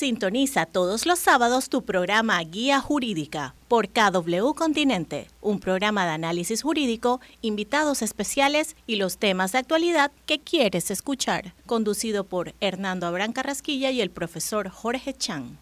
Sintoniza todos los sábados tu programa Guía Jurídica por KW Continente, un programa de análisis jurídico, invitados especiales y los temas de actualidad que quieres escuchar, conducido por Hernando Abrán Carrasquilla y el profesor Jorge Chan.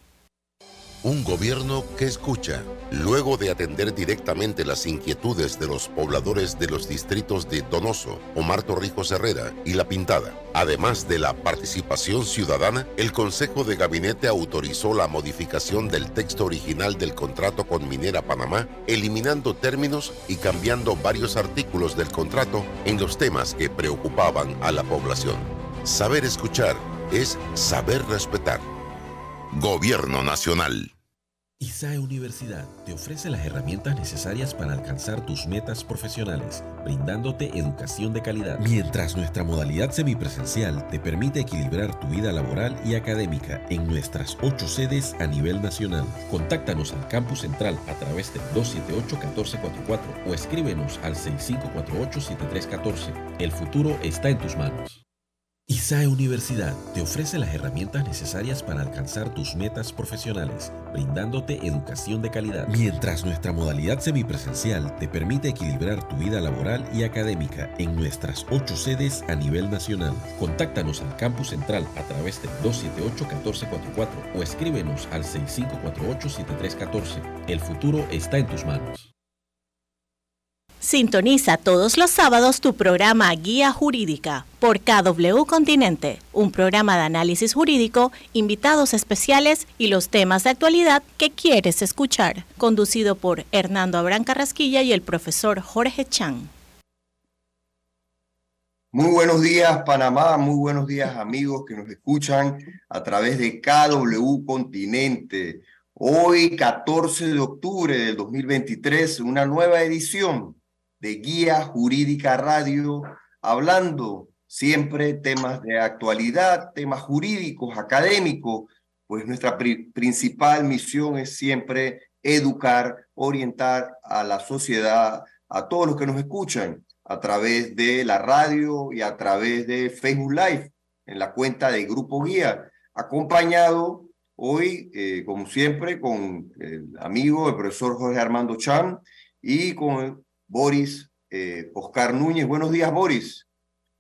Un gobierno que escucha, luego de atender directamente las inquietudes de los pobladores de los distritos de Donoso, Omar Torrijos Herrera y La Pintada. Además de la participación ciudadana, el Consejo de Gabinete autorizó la modificación del texto original del contrato con Minera Panamá, eliminando términos y cambiando varios artículos del contrato en los temas que preocupaban a la población. Saber escuchar es saber respetar. Gobierno Nacional. ISAE Universidad te ofrece las herramientas necesarias para alcanzar tus metas profesionales, brindándote educación de calidad. Mientras nuestra modalidad semipresencial te permite equilibrar tu vida laboral y académica en nuestras ocho sedes a nivel nacional. Contáctanos al campus central a través del 278-1444 o escríbenos al 6548-7314. El futuro está en tus manos. ISAE Universidad te ofrece las herramientas necesarias para alcanzar tus metas profesionales, brindándote educación de calidad. Mientras nuestra modalidad semipresencial te permite equilibrar tu vida laboral y académica en nuestras ocho sedes a nivel nacional. Contáctanos al campus central a través del 278-1444 o escríbenos al 6548-7314. El futuro está en tus manos. Sintoniza todos los sábados tu programa Guía Jurídica por KW Continente, un programa de análisis jurídico, invitados especiales y los temas de actualidad que quieres escuchar, conducido por Hernando Abrán Carrasquilla y el profesor Jorge Chan. Muy buenos días Panamá, muy buenos días amigos que nos escuchan a través de KW Continente. Hoy, 14 de octubre del 2023, una nueva edición de Guía Jurídica Radio, hablando siempre temas de actualidad, temas jurídicos, académicos, pues nuestra principal misión es siempre educar, orientar a la sociedad, a todos los que nos escuchan a través de la radio y a través de Facebook Live en la cuenta de Grupo Guía, acompañado hoy, eh, como siempre, con el amigo, el profesor Jorge Armando Chan y con Boris eh, Oscar Núñez. Buenos días, Boris.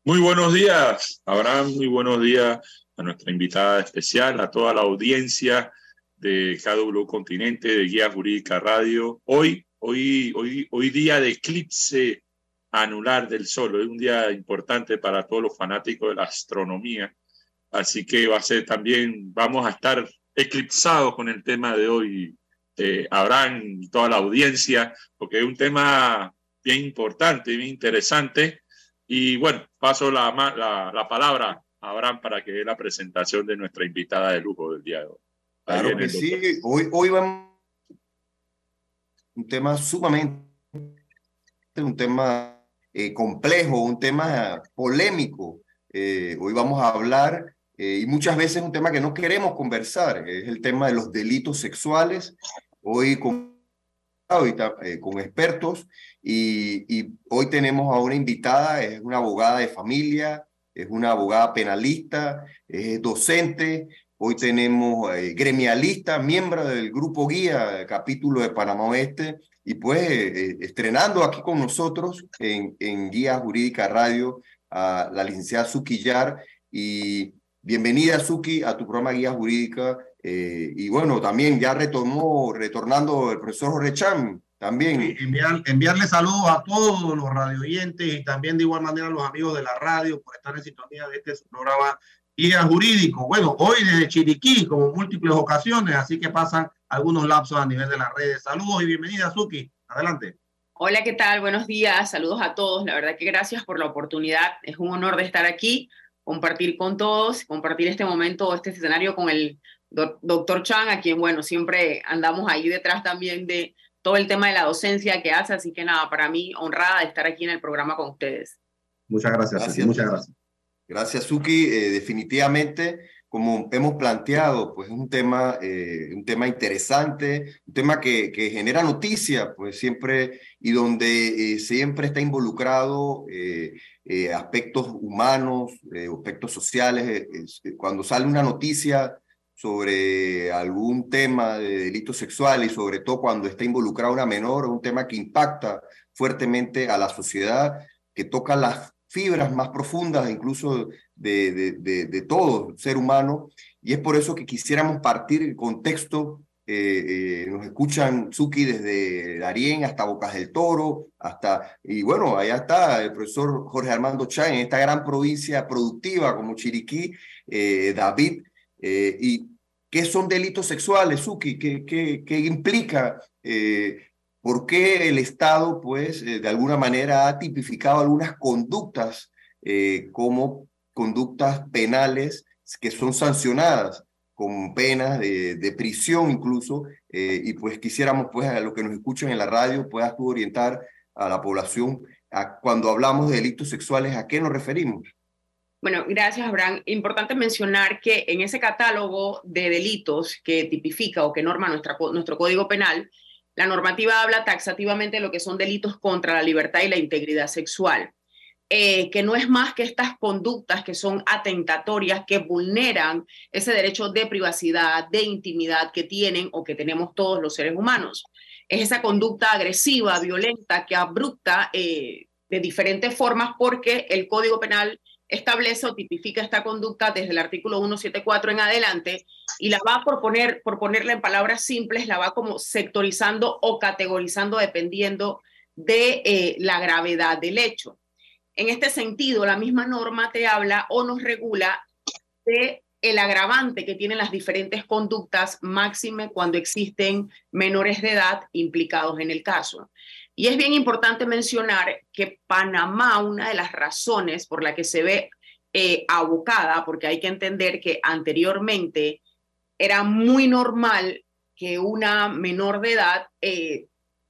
Muy buenos días, Abraham. Muy buenos días a nuestra invitada especial, a toda la audiencia de KW Continente, de Guía Jurídica Radio. Hoy, hoy, hoy, hoy día de eclipse anular del Sol. Es un día importante para todos los fanáticos de la astronomía. Así que va a ser también, vamos a estar eclipsados con el tema de hoy, eh, Abraham toda la audiencia, porque es un tema bien importante, bien interesante. Y bueno, paso la, la, la palabra a Abraham para que dé la presentación de nuestra invitada de lujo del día de hoy. Claro que sí, hoy, hoy vamos un tema sumamente, un tema eh, complejo, un tema polémico. Eh, hoy vamos a hablar, eh, y muchas veces un tema que no queremos conversar, es el tema de los delitos sexuales. Hoy con eh, con expertos y, hoy tenemos a una invitada, es una abogada de familia, es una abogada penalista, es docente, hoy tenemos eh, gremialista, miembro del grupo guía, capítulo de Panamá Oeste, y pues eh, estrenando aquí con nosotros en, en Guía Jurídica Radio a la licenciada Suki Yar. Y bienvenida Suki a tu programa Guía Jurídica eh, y bueno, también ya retomó, retornando el profesor Jorge también. enviar, enviarle saludos a todos los radio oyentes y también de igual manera a los amigos de la radio por estar en sintonía de este programa Guía Jurídico. Bueno, hoy desde Chiriquí, como múltiples ocasiones, así que pasan algunos lapsos a nivel de las redes. Saludos y bienvenida, Suki. Adelante. Hola, ¿qué tal? Buenos días, saludos a todos. La verdad que gracias por la oportunidad. Es un honor de estar aquí, compartir con todos, compartir este momento, este escenario con el doctor Chan, a quien, bueno, siempre andamos ahí detrás también de todo el tema de la docencia que hace, así que nada, para mí honrada de estar aquí en el programa con ustedes. Muchas gracias, gracias muchas gracias. Gracias, Suki. Eh, definitivamente, como hemos planteado, pues es un tema, eh, un tema interesante, un tema que, que, genera noticia, pues siempre, y donde eh, siempre está involucrado aspectos humanos, aspectos sociales. cuando sale una noticia, sobre algún tema de delito sexual y sobre todo cuando está involucrada una menor, un tema que impacta fuertemente a la sociedad, que toca las fibras más profundas incluso de, de, de, todo ser humano. Y es por eso que quisiéramos partir el contexto. Eh, eh, nos escuchan Suki desde Darién hasta Bocas del Toro, hasta, y bueno, allá está el profesor Jorge Armando Chan en esta gran provincia productiva como Chiriquí, eh, David, y qué son delitos sexuales, Suki, qué, implica ¿Por qué el Estado, pues, eh, de alguna manera ha tipificado algunas conductas eh, como conductas penales que son sancionadas con penas de, prisión incluso? Eh, y pues quisiéramos, pues, a los que nos escuchan en la radio, puedas tú orientar a la población cuando hablamos de delitos sexuales, ¿a qué nos referimos? Bueno, gracias, Abraham. Importante mencionar que en ese catálogo de delitos que tipifica o que norma nuestra, nuestro Código Penal, la normativa habla taxativamente de lo que son delitos contra la libertad y la integridad sexual, eh, que no es más que estas conductas que son atentatorias, que vulneran ese derecho de privacidad, de intimidad que tienen o que tenemos todos los seres humanos. Es esa conducta agresiva, violenta, que abrupta eh, de diferentes formas porque el Código Penal establece o tipifica esta conducta desde el artículo 174 en adelante y la va por poner, por ponerla en palabras simples, la va como sectorizando o categorizando dependiendo de eh, la gravedad del hecho. En este sentido, la misma norma te habla o nos regula de el agravante que tienen las diferentes conductas máxime cuando existen menores de edad implicados en el caso. Y es bien importante mencionar que Panamá, una de las razones por la que se ve eh, abocada, porque hay que entender que anteriormente era muy normal que una menor de edad eh,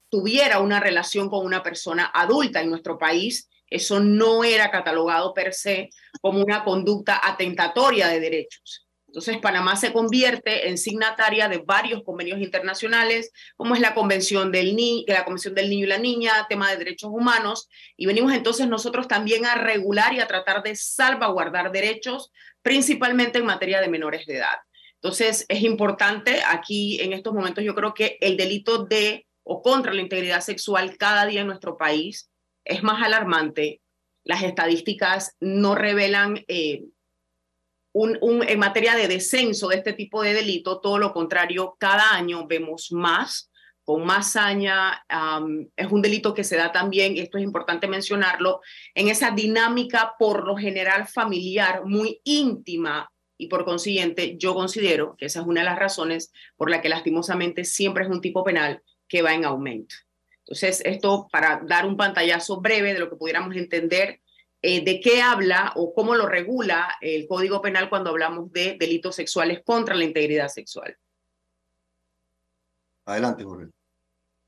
tuviera una relación con una persona adulta en nuestro país. Eso no era catalogado per se como una conducta atentatoria de derechos. Entonces, Panamá se convierte en signataria de varios convenios internacionales, como es la Convención del, Ni la Convención del Niño y la Niña, tema de derechos humanos, y venimos entonces nosotros también a regular y a tratar de salvaguardar derechos, principalmente en materia de menores de edad. Entonces, es importante aquí en estos momentos, yo creo que el delito de o contra la integridad sexual cada día en nuestro país es más alarmante. Las estadísticas no revelan eh, en materia de descenso de este tipo de delito, todo lo contrario, cada año vemos más, con más saña. es un delito que se da también, esto es importante mencionarlo, en esa dinámica por lo general familiar muy íntima y por consiguiente yo considero que esa es una de las razones por la que lastimosamente siempre es un tipo penal que va en aumento. Entonces, esto para dar un pantallazo breve de lo que pudiéramos entender eh, de qué habla o cómo lo regula el Código Penal cuando hablamos de delitos sexuales contra la integridad sexual. Adelante, Jorge.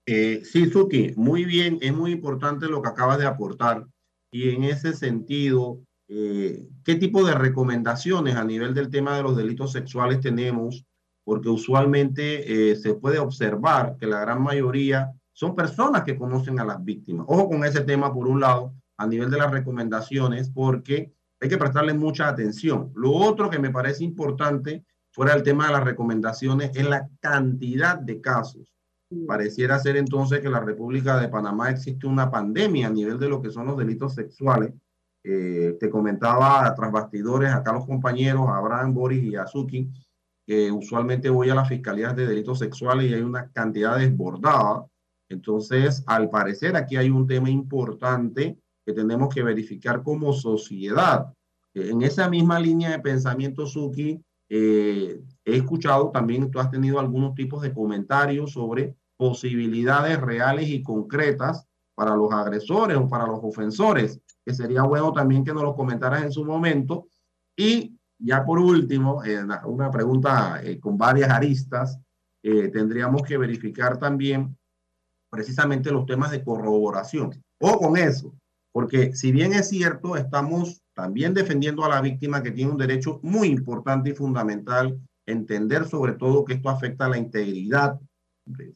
Eh, sí, Suki, muy bien, es muy importante lo que acabas de aportar. Y en ese sentido, eh, ¿qué tipo de recomendaciones a nivel del tema de los delitos sexuales tenemos? Porque usualmente se puede observar que la gran mayoría son personas que conocen a las víctimas. Ojo con ese tema por un lado, a nivel de las recomendaciones porque hay que prestarle mucha atención. Lo otro que me parece importante fuera el tema de las recomendaciones es la cantidad de casos. Pareciera ser entonces que la República de Panamá existe una pandemia a nivel de lo que son los delitos sexuales. Eh, te comentaba tras bastidores acá los compañeros Abraham, Boris y Azuki, que usualmente voy a las fiscalías de delitos sexuales y hay una cantidad desbordada. Entonces, al parecer aquí hay un tema importante tenemos que verificar como sociedad. En esa misma línea de pensamiento, Suki, eh, he escuchado también, tú has tenido algunos tipos de comentarios sobre posibilidades reales y concretas para los agresores o para los ofensores, que sería bueno también que nos lo comentaras en su momento. Y ya por último, eh, una pregunta eh, con varias aristas, tendríamos que verificar también precisamente los temas de corroboración. O con eso, porque si bien es cierto, estamos también defendiendo a la víctima que tiene un derecho muy importante y fundamental, entender sobre todo que esto afecta a la integridad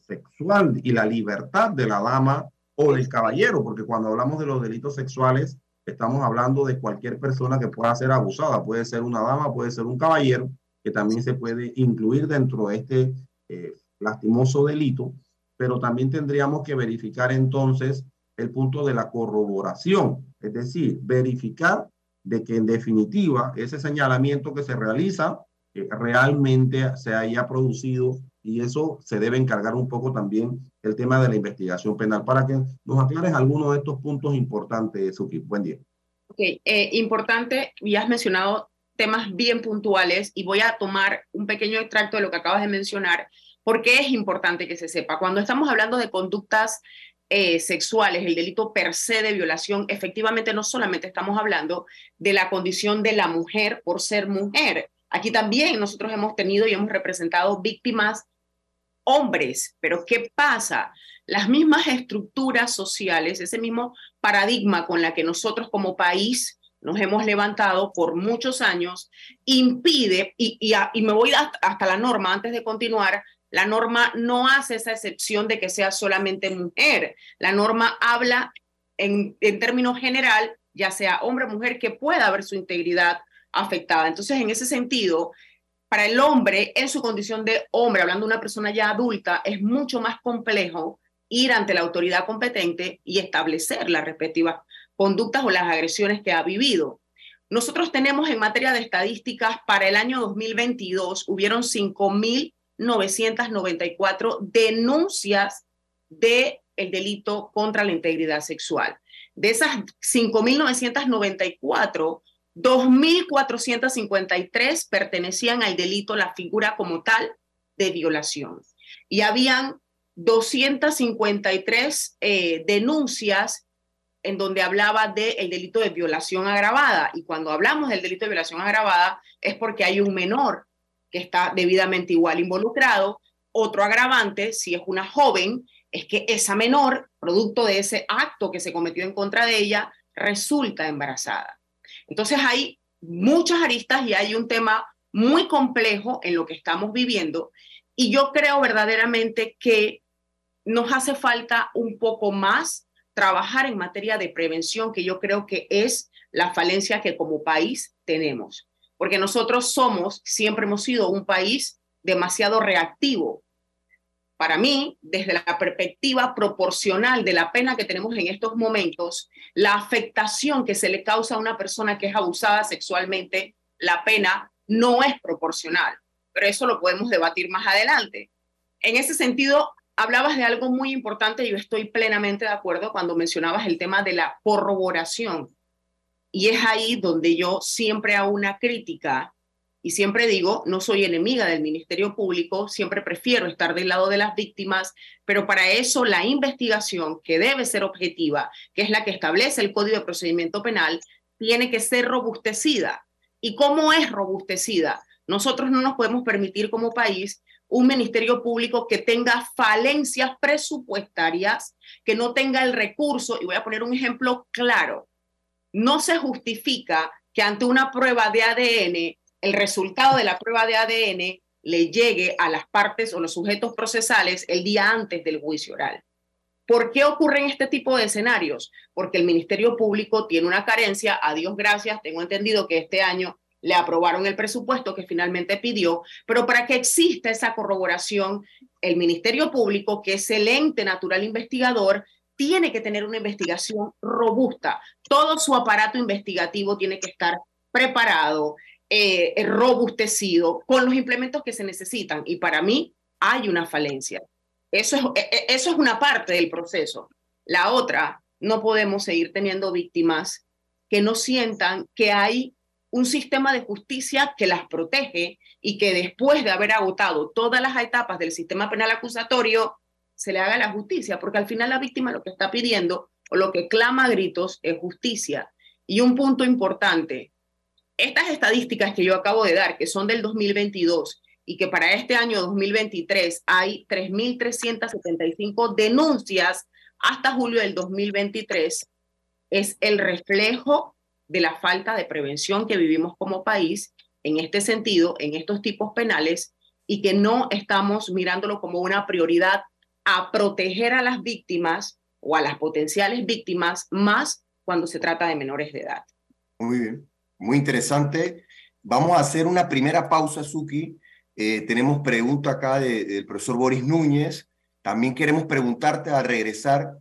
sexual y la libertad de la dama o del caballero, porque cuando hablamos de los delitos sexuales, estamos hablando de cualquier persona que pueda ser abusada, puede ser una dama, puede ser un caballero, que también se puede incluir dentro de este eh, lastimoso delito, pero también tendríamos que verificar entonces el punto de la corroboración, es decir, verificar de que en definitiva ese señalamiento que se realiza eh, realmente se haya producido y eso se debe encargar un poco también el tema de la investigación penal para que nos aclares algunos de estos puntos importantes, Suki. Buen día. Ok, eh, importante, ya has mencionado temas bien puntuales y voy a tomar un pequeño extracto de lo que acabas de mencionar, porque es importante que se sepa. Cuando estamos hablando de conductas eh, sexuales, el delito per se de violación, efectivamente no solamente estamos hablando de la condición de la mujer por ser mujer. Aquí también nosotros hemos tenido y hemos representado víctimas hombres, pero ¿qué pasa? Las mismas estructuras sociales, ese mismo paradigma con la que nosotros como país nos hemos levantado por muchos años, impide, y, y, me voy hasta, la norma antes de continuar, la norma no hace esa excepción de que sea solamente mujer. La norma habla en, términos general, ya sea hombre o mujer, que pueda haber su integridad afectada. Entonces, en ese sentido, para el hombre, en su condición de hombre, hablando de una persona ya adulta, es mucho más complejo ir ante la autoridad competente y establecer las respectivas conductas o las agresiones que ha vivido. Nosotros tenemos en materia de estadísticas para el año 2022, hubieron 5.994 denuncias del el delito contra la integridad sexual. De esas 5.994, 2.453 pertenecían al delito, la figura como tal de violación. Y habían 253 eh, denuncias en donde hablaba del delito de violación agravada. Y cuando hablamos del delito de violación agravada es porque hay un menor que está debidamente igual involucrado. Otro agravante, si es una joven, es que esa menor, producto de ese acto que se cometió en contra de ella, resulta embarazada. Entonces hay muchas aristas y hay un tema muy complejo en lo que estamos viviendo y yo creo verdaderamente que nos hace falta un poco más trabajar en materia de prevención, que yo creo que es la falencia que como país tenemos, porque nosotros somos, siempre hemos sido un país demasiado reactivo para mí, desde la perspectiva proporcional de la pena que tenemos en estos momentos, la afectación que se le causa a una persona que es abusada sexualmente, la pena no es proporcional. Pero eso lo podemos debatir más adelante. En ese sentido, hablabas de algo muy importante y yo estoy plenamente de acuerdo cuando mencionabas el tema de la corroboración. Y es ahí donde yo siempre hago una crítica y siempre digo, no soy enemiga del Ministerio Público, siempre prefiero estar del lado de las víctimas, pero para eso la investigación, que debe ser objetiva, que es la que establece el Código de Procedimiento Penal, tiene que ser robustecida. ¿Y cómo es robustecida? Nosotros no nos podemos permitir como país un ministerio público que tenga falencias presupuestarias, que no tenga el recurso, y voy a poner un ejemplo claro, no se justifica que ante una prueba de ADN el resultado de la prueba de ADN le llegue a las partes o los sujetos procesales el día antes del juicio oral. ¿Por qué ocurren este tipo de escenarios? Porque el Ministerio Público tiene una carencia, a Dios gracias, tengo entendido que este año le aprobaron el presupuesto que finalmente pidió, pero para que exista esa corroboración, el Ministerio Público, que es el ente natural investigador, tiene que tener una investigación robusta. Todo su aparato investigativo tiene que estar preparado, eh, robustecido con los implementos que se necesitan. Y para mí hay una falencia. E, e, eso es una parte del proceso. La otra, no podemos seguir teniendo víctimas que no sientan que hay un sistema de justicia que las protege y que después de haber agotado todas las etapas del sistema penal acusatorio, se le haga la justicia, porque al final la víctima lo que está pidiendo o lo que clama a gritos es justicia. Y un punto importante, estas estadísticas que yo acabo de dar, que son del 2022 y que para este año 2023 hay 3.375 denuncias hasta julio del 2023, es el reflejo de la falta de prevención que vivimos como país en este sentido, en estos tipos penales, y que no estamos mirándolo como una prioridad a proteger a las víctimas o a las potenciales víctimas más cuando se trata de menores de edad. Muy bien muy interesante. vamos a hacer una primera pausa, Suki. Eh, tenemos pregunta acá del profesor Boris Núñez. También queremos preguntarte al regresar.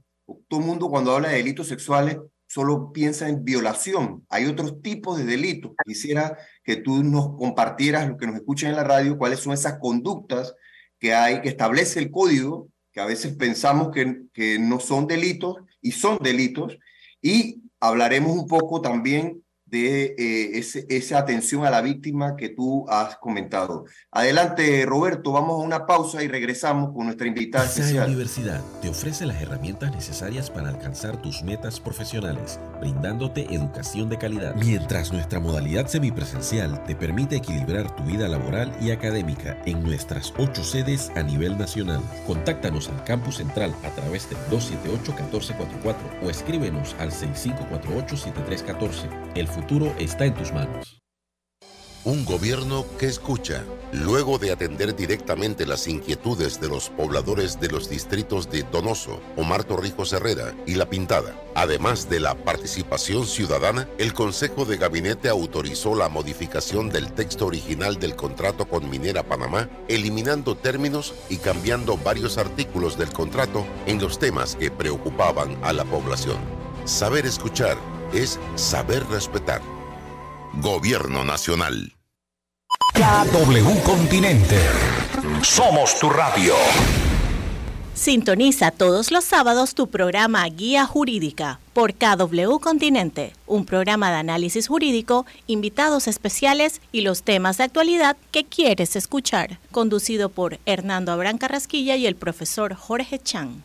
Todo el mundo cuando habla de delitos sexuales solo piensa en violación. Hay otros tipos de delitos. Quisiera que tú nos compartieras, lo que nos escuchan en la radio, cuáles son esas conductas que hay, que establece el código, que a veces pensamos que, no son delitos y son delitos. Y hablaremos un poco también de eh, esa atención a la víctima que tú has comentado. Adelante, Roberto, vamos a una pausa y regresamos con nuestra invitada especial. Universidad te ofrece las herramientas necesarias para alcanzar tus metas profesionales, brindándote educación de calidad. Mientras nuestra modalidad semipresencial te permite equilibrar tu vida laboral y académica en nuestras ocho sedes a nivel nacional. Contáctanos al campus central a través del 278-1444 o escríbenos al 6548-7314. El futuro está en tus manos. Un gobierno que escucha, luego de atender directamente las inquietudes de los pobladores de los distritos de Donoso, Omar Torrijos Herrera y La Pintada. Además de la participación ciudadana, el Consejo de Gabinete autorizó la modificación del texto original del contrato con Minera Panamá, eliminando términos y cambiando varios artículos del contrato en los temas que preocupaban a la población. Saber escuchar es saber respetar. Gobierno Nacional. KW Continente. Somos tu radio. Sintoniza todos los sábados tu programa Guía Jurídica por KW Continente, un programa de análisis jurídico, invitados especiales y los temas de actualidad que quieres escuchar, conducido por Hernando Abrán Carrasquilla y el profesor Jorge Chan.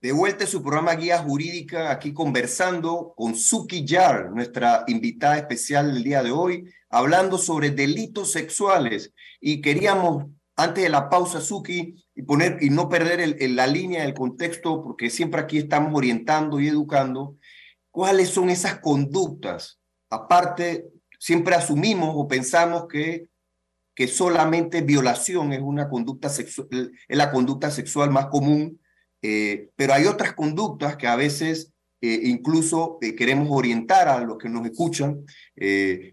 De vuelta a su programa Guía Jurídica, aquí conversando con Suki Yar, nuestra invitada especial del día de hoy, hablando sobre delitos sexuales. Y queríamos, antes de la pausa, Suki, y, poner, y no perder la línea del contexto, porque siempre aquí estamos orientando y educando, cuáles son esas conductas. Aparte, siempre asumimos o pensamos que que solamente violación es una conducta sexual, es la conducta sexual más común eh, pero hay otras conductas que a veces eh, incluso eh, queremos orientar a los que nos escuchan.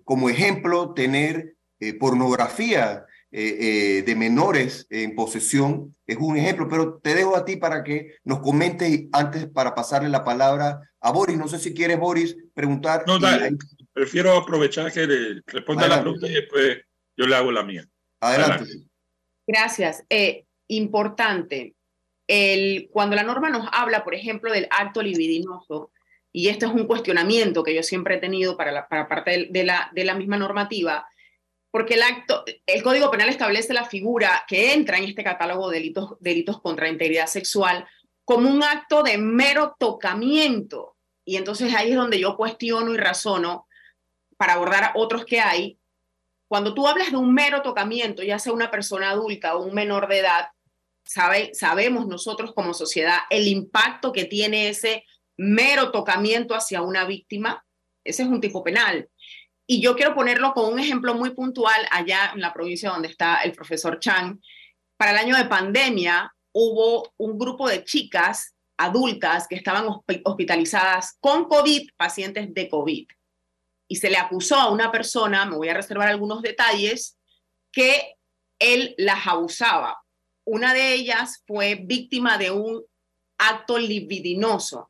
como ejemplo, tener pornografía de menores en posesión es un ejemplo, pero te dejo a ti para que nos comentes antes para pasarle la palabra a Boris. No sé si quieres, Boris, preguntar. No, dale. Prefiero aprovechar que le responda la pregunta y después yo le hago la mía. Adelante. Gracias. importante, cuando la norma nos habla, por ejemplo, del acto libidinoso, y esto es un cuestionamiento que yo siempre he tenido para, parte de, la, de la misma normativa, porque el, acto, el Código Penal establece la figura que entra en este catálogo de delitos, delitos contra integridad sexual como un acto de mero tocamiento. Y entonces ahí es donde yo cuestiono y razono para abordar otros que hay. Cuando tú hablas de un mero tocamiento, ya sea una persona adulta o un menor de edad, sabemos nosotros como sociedad el impacto que tiene ese mero tocamiento hacia una víctima. Ese es un tipo penal. Y yo quiero ponerlo con un ejemplo muy puntual allá en la provincia donde está el profesor Chang. Para el año de pandemia hubo un grupo de chicas adultas que estaban hospitalizadas con COVID, pacientes de COVID. Y se le acusó a una persona, me voy a reservar algunos detalles, que él las abusaba. Una de ellas fue víctima de un acto libidinoso.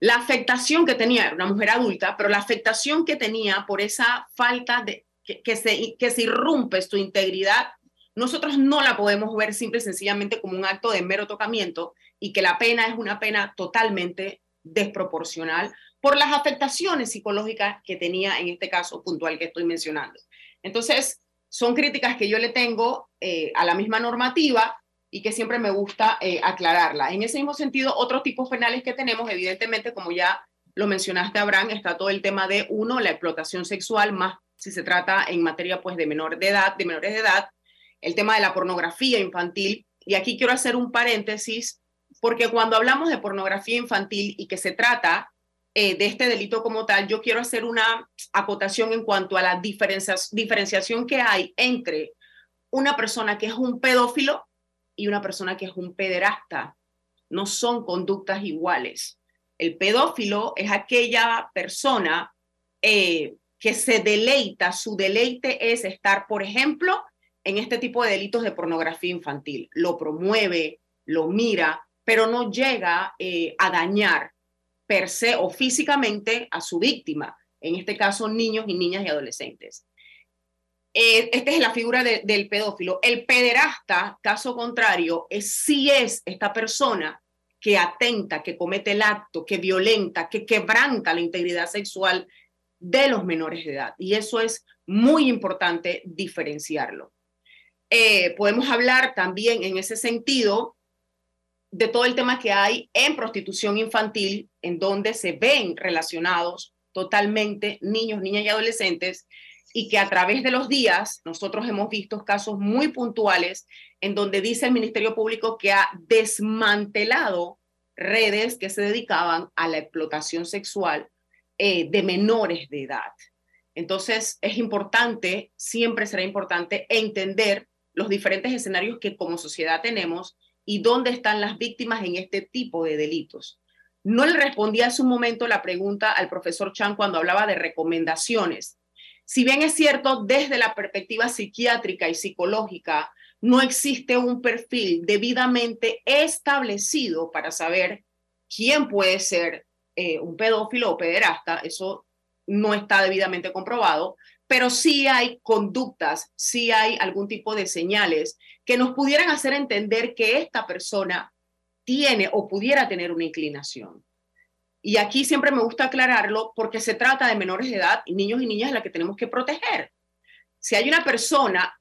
La afectación que tenía, era una mujer adulta, pero la afectación que tenía por esa falta de que, se, que se irrumpe su integridad, nosotros no la podemos ver simple y sencillamente como un acto de mero tocamiento y que la pena es una pena totalmente desproporcional por las afectaciones psicológicas que tenía en este caso puntual que estoy mencionando. Entonces, son críticas que yo le tengo eh, a la misma normativa y que siempre me gusta eh, aclararla. En ese mismo sentido, otros tipos penales que tenemos, evidentemente, como ya lo mencionaste, Abraham, está todo el tema de, uno, la explotación sexual, más si se trata en materia pues, de, menor de, edad, de menores de edad, el tema de la pornografía infantil. Y aquí quiero hacer un paréntesis, porque cuando hablamos de pornografía infantil y que se trata eh, de este delito como tal, yo quiero hacer una acotación en cuanto a la diferenciación que hay entre una persona que es un pedófilo y una persona que es un pederasta. No son conductas iguales. El pedófilo es aquella persona eh, que se deleita, su deleite es estar, por ejemplo, en este tipo de delitos de pornografía infantil. Lo promueve, lo mira, pero no llega eh, a dañar per se o físicamente a su víctima, en este caso niños y niñas y adolescentes. Eh, esta es la figura del pedófilo. El pederasta, caso contrario, es, sí es esta persona que atenta, que comete el acto, que violenta, que quebranta la integridad sexual de los menores de edad. Y eso es muy importante diferenciarlo. Eh, podemos hablar también en ese sentido de todo el tema que hay en prostitución infantil, en donde se ven relacionados totalmente niños, niñas y adolescentes, y que a través de los días nosotros hemos visto casos muy puntuales en donde dice el Ministerio Público que ha desmantelado redes que se dedicaban a la explotación sexual eh, de menores de edad. Entonces es importante, siempre será importante entender los diferentes escenarios que como sociedad tenemos y dónde están las víctimas en este tipo de delitos. No le respondí hace un momento la pregunta al profesor Chan cuando hablaba de recomendaciones. Si bien es cierto, desde la perspectiva psiquiátrica y psicológica, no existe un perfil debidamente establecido para saber quién puede ser eh, un pedófilo o pederasta, eso no está debidamente comprobado, pero sí hay conductas, sí hay algún tipo de señales que nos pudieran hacer entender que esta persona tiene o pudiera tener una inclinación. Y aquí siempre me gusta aclararlo porque se trata de menores de edad y niños y niñas a las que tenemos que proteger. Si hay una persona,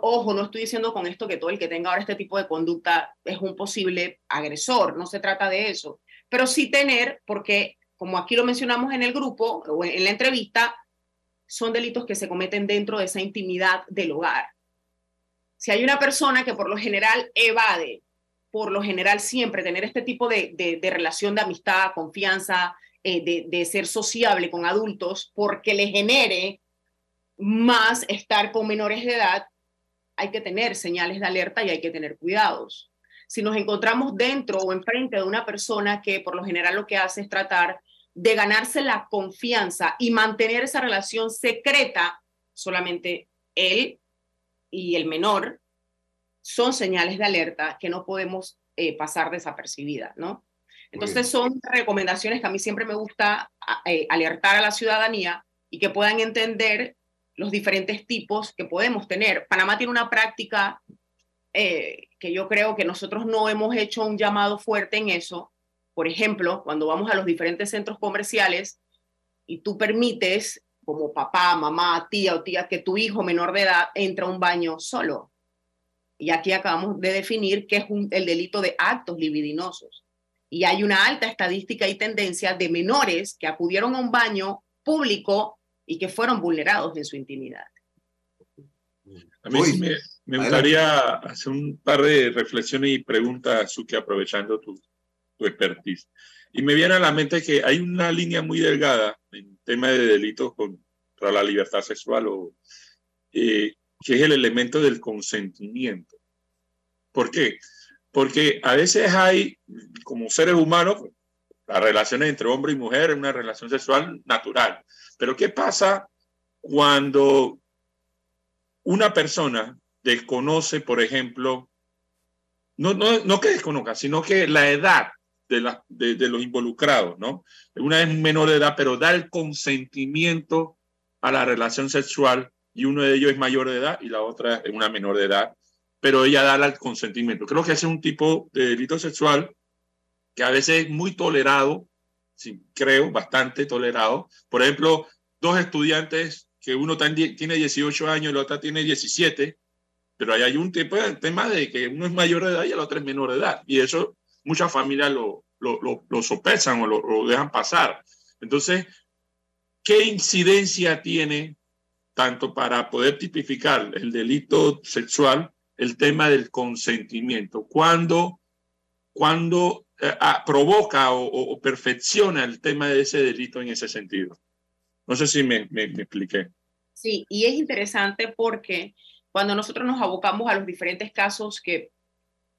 ojo, no estoy diciendo con esto que todo el que tenga ahora este tipo de conducta es un posible agresor, no se trata de eso, pero sí tener, porque como aquí lo mencionamos en el grupo o en la entrevista, son delitos que se cometen dentro de esa intimidad del hogar. Si hay una persona que por lo general evade, por lo general siempre tener este tipo de, relación de amistad, confianza, eh, de, ser sociable con adultos, porque le genere más estar con menores de edad, hay que tener señales de alerta y hay que tener cuidados. Si nos encontramos dentro o enfrente de una persona que por lo general lo que hace es tratar de ganarse la confianza y mantener esa relación secreta, solamente él y el menor, son señales de alerta que no podemos eh, pasar desapercibidas, ¿no? Entonces son recomendaciones que a mí siempre me gusta eh, alertar a la ciudadanía y que puedan entender los diferentes tipos que podemos tener. Panamá tiene una práctica eh, que yo creo que nosotros no hemos hecho un llamado fuerte en eso, por ejemplo, cuando vamos a los diferentes centros comerciales y tú permites, como papá, mamá, tía o tía, que tu hijo menor de edad entre a un baño solo. Y aquí acabamos de definir qué es el delito de actos libidinosos. Y hay una alta estadística y tendencia de menores que acudieron a un baño público y que fueron vulnerados en su intimidad. A mí me, me gustaría hacer un par de reflexiones y preguntas, Suki, aprovechando tu, tu expertise. Y me viene a la mente que hay una línea muy delgada en tema de delitos contra la libertad sexual, o, eh, que es el elemento del consentimiento. ¿Por qué? Porque a veces hay, como seres humanos, las relaciones entre hombre y mujer es una relación sexual natural. Pero ¿qué pasa cuando una persona desconoce, por ejemplo, no, no, no que desconozca, sino que la edad de, la, de, los involucrados, ¿no? Una es menor de edad, pero da el consentimiento a la relación sexual y uno de ellos es mayor de edad y la otra es una menor de edad, pero ella da el consentimiento. Creo que ese es un tipo de delito sexual que a veces es muy tolerado, sí, creo, bastante tolerado. Por ejemplo, dos estudiantes que uno tiene 18 años y la otra tiene 17, pero hay un tema de que uno es mayor de edad y la otra es menor de edad. Y eso muchas familias lo, lo, lo, sopesan o lo, dejan pasar. Entonces, ¿qué incidencia tiene tanto para poder tipificar el delito sexual el tema del consentimiento? ¿Cuándo, cuando eh, ah, provoca o, perfecciona el tema de ese delito en ese sentido? No sé si me, me, me expliqué. Sí, y es interesante porque cuando nosotros nos abocamos a los diferentes casos que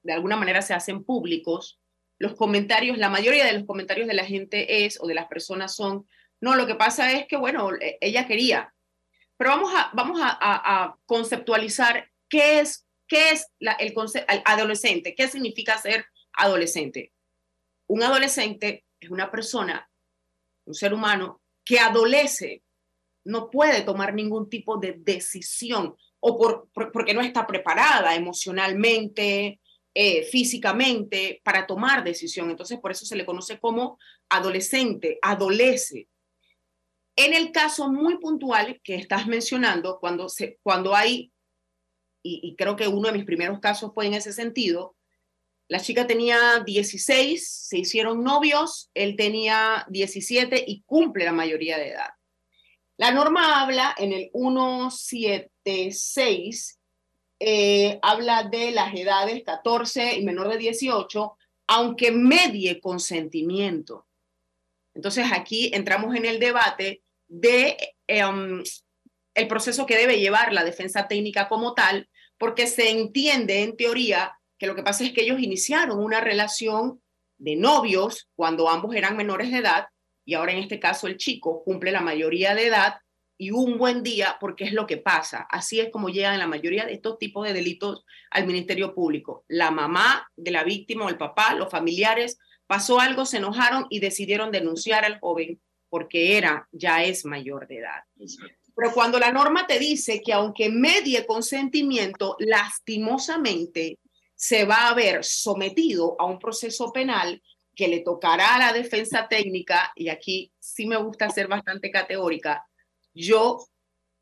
de alguna manera se hacen públicos, los comentarios, la mayoría de los comentarios de la gente es, o de las personas son, No, lo que pasa es que, bueno, e, ella quería. Pero vamos a, vamos a, conceptualizar qué es, qué es la, el, el adolescente, qué significa ser adolescente. Un adolescente es una persona, un ser humano, que adolece, no puede tomar ningún tipo de decisión o por, porque no está preparada emocionalmente, eh, físicamente para tomar decisión. Entonces, por eso se le conoce como adolescente, adolece. En el caso muy puntual que estás mencionando, cuando, se, cuando hay, y, creo que uno de mis primeros casos fue en ese sentido, la chica tenía 16, se hicieron novios, él tenía 17 y cumple la mayoría de edad. La norma habla en el 176, eh, habla de las edades 14 y menor de 18, aunque medie consentimiento. Entonces aquí entramos en el debate de em, el proceso que debe llevar la defensa técnica como tal, porque se entiende en teoría que lo que pasa es que ellos iniciaron una relación de novios cuando ambos eran menores de edad y ahora en este caso el chico cumple la mayoría de edad y un buen día porque es lo que pasa. Así es como llegan la mayoría de estos tipos de delitos al Ministerio Público. La mamá de la víctima o el papá, los familiares, pasó algo, se enojaron y decidieron denunciar al joven porque era, ya es mayor de edad. Pero cuando la norma te dice que aunque medie consentimiento, lastimosamente se va a ver sometido a un proceso penal que le tocará a la defensa técnica, y aquí sí me gusta ser bastante categórica, yo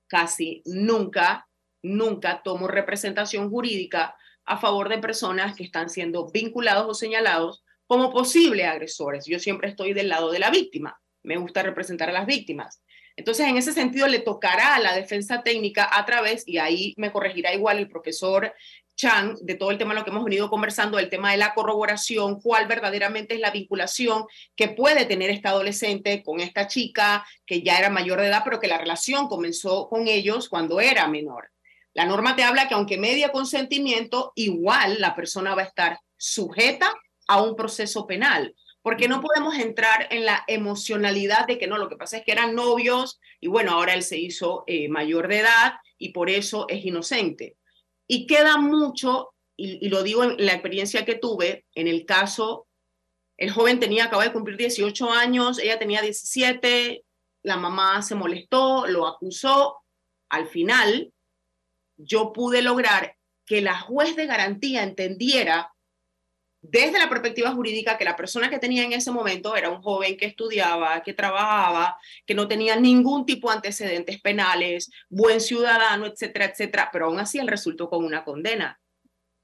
casi nunca, nunca tomo representación jurídica a favor de personas que están siendo vinculados o señalados como posibles agresores. Yo siempre estoy del lado de la víctima. Me gusta representar a las víctimas. Entonces, en ese sentido, le tocará a la defensa técnica a través, y ahí me corregirá igual el profesor Chan, de todo el tema de lo que hemos venido conversando, el tema de la corroboración, cuál verdaderamente es la vinculación que puede tener esta adolescente con esta chica que ya era mayor de edad, pero que la relación comenzó con ellos cuando era menor. La norma te habla que aunque media consentimiento, igual la persona va a estar sujeta a un proceso penal, porque no podemos entrar en la emocionalidad de que no, lo que pasa es que eran novios y bueno, ahora él se hizo eh, mayor de edad y por eso es inocente. Y queda mucho, y, lo digo en la experiencia que tuve, en el caso, el joven tenía, acaba de cumplir 18 años, ella tenía 17, la mamá se molestó, lo acusó. Al final, yo pude lograr que la juez de garantía entendiera desde la perspectiva jurídica que la persona que tenía en ese momento era un joven que estudiaba, que trabajaba, que no tenía ningún tipo de antecedentes penales, buen ciudadano, etcétera, etcétera, pero aún así él resultó con una condena.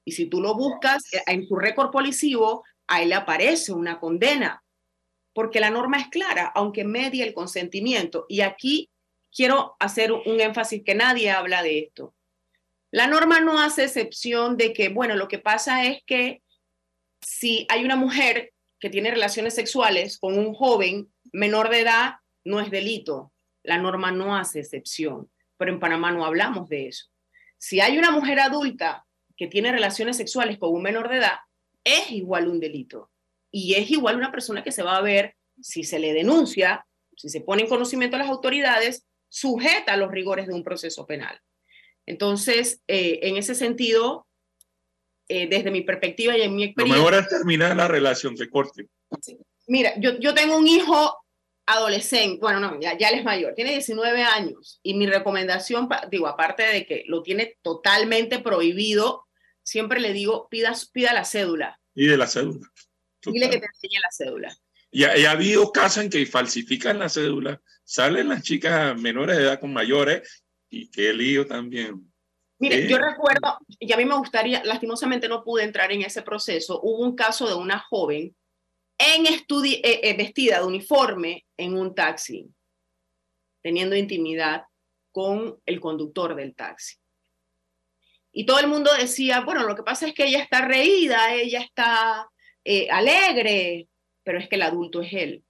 Y si tú lo buscas eh, en su récord policivo, ahí le aparece una condena, porque la norma es clara, aunque medie el consentimiento. Y aquí quiero hacer un énfasis que nadie habla de esto. La norma no hace excepción de que, bueno, lo que pasa es que si hay una mujer que tiene relaciones sexuales con un joven menor de edad, no es delito. La norma no hace excepción, pero en Panamá no hablamos de eso. Si hay una mujer adulta que tiene relaciones sexuales con un menor de edad, es igual un delito. Y es igual una persona que se va a ver, si se le denuncia, si se pone en conocimiento a las autoridades, sujeta a los rigores de un proceso penal. Entonces, eh, en ese sentido, eh, desde mi perspectiva y en mi experiencia. Lo mejor es terminar la relación, de corte. Mira, yo, yo tengo un hijo adolescente, bueno, no, ya, ya él es mayor, tiene 19 años y mi recomendación, digo, aparte de que lo tiene totalmente prohibido, siempre le digo, pida, pida la cédula. Y de la cédula. Dile que te enseñe la cédula. Y ha, ha, habido casos en que falsifican la cédula, salen las chicas menores de edad con mayores y qué lío también. Mire, yo recuerdo, y a mí me gustaría, lastimosamente no pude entrar en ese proceso, hubo un caso de una joven en eh, eh, vestida de uniforme en un taxi, teniendo intimidad con el conductor del taxi. Y todo el mundo decía, bueno, lo que pasa es que ella está reída, ella está eh, alegre, pero es que el adulto es él.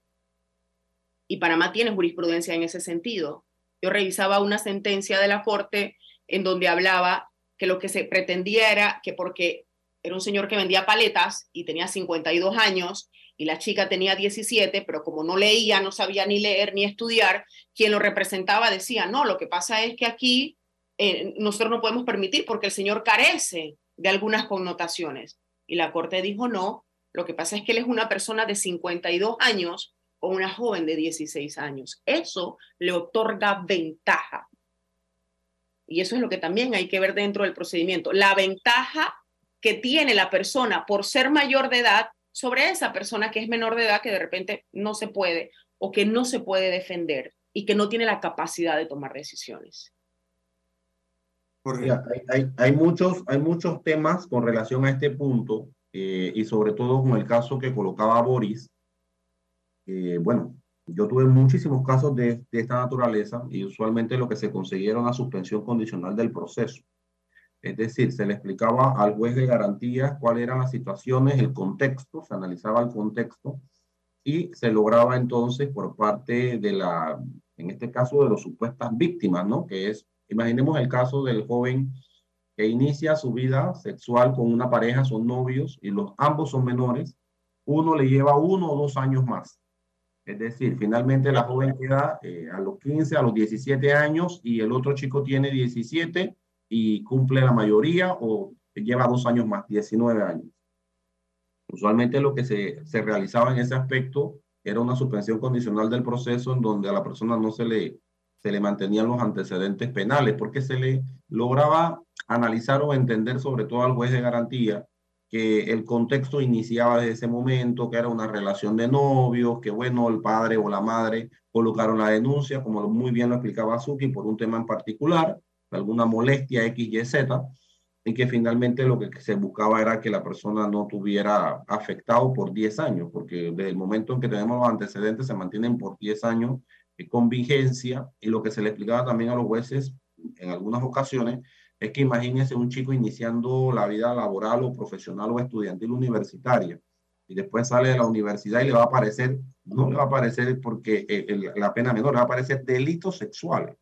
Y Panamá tiene jurisprudencia en ese sentido. Yo revisaba una sentencia de la Corte en donde hablaba que lo que se pretendía era que porque era un señor que vendía paletas y tenía 52 años y la chica tenía 17, pero como no leía, no sabía ni leer ni estudiar, quien lo representaba decía, no, lo que pasa es que aquí eh, nosotros no podemos permitir porque el señor carece de algunas connotaciones. Y la corte dijo, no, lo que pasa es que él es una persona de 52 años o una joven de 16 años. Eso le otorga ventaja. Y eso es lo que también hay que ver dentro del procedimiento. La ventaja que tiene la persona por ser mayor de edad sobre esa persona que es menor de edad que de repente no se puede o que no se puede defender y que no tiene la capacidad de tomar decisiones. Hay, hay, muchos, hay muchos temas con relación a este punto eh, y sobre todo con el caso que colocaba Boris. Eh, bueno, yo tuve muchísimos casos de, de, esta naturaleza y usualmente lo que se consiguieron la suspensión condicional del proceso. Es decir, se le explicaba al juez de garantías cuáles eran las situaciones, el contexto, se analizaba el contexto y se lograba entonces por parte de la, en este caso, de las supuestas víctimas, ¿no? Que es, imaginemos el caso del joven que inicia su vida sexual con una pareja, son novios y los ambos son menores, uno le lleva uno o dos años más. Es decir, finalmente la joven queda eh, a los 15, a los 17 años y el otro chico tiene 17 y cumple la mayoría o lleva dos años más, 19 años. Usualmente lo que se, se realizaba en ese aspecto era una suspensión condicional del proceso en donde a la persona no se le, se le mantenían los antecedentes penales porque se le lograba analizar o entender sobre todo al juez de garantía que el contexto iniciaba desde ese momento, que era una relación de novios, que bueno, el padre o la madre colocaron la denuncia, como muy bien lo explicaba Suki, por un tema en particular, alguna molestia X, Y, Z, y que finalmente lo que se buscaba era que la persona no tuviera afectado por 10 años, porque desde el momento en que tenemos los antecedentes se mantienen por 10 años con vigencia, y lo que se le explicaba también a los jueces en algunas ocasiones es que imagínense un chico iniciando la vida laboral o profesional o estudiantil universitaria, y después sale de la universidad y le va a aparecer, no le va a aparecer porque eh, la pena menor, le va a aparecer delitos sexuales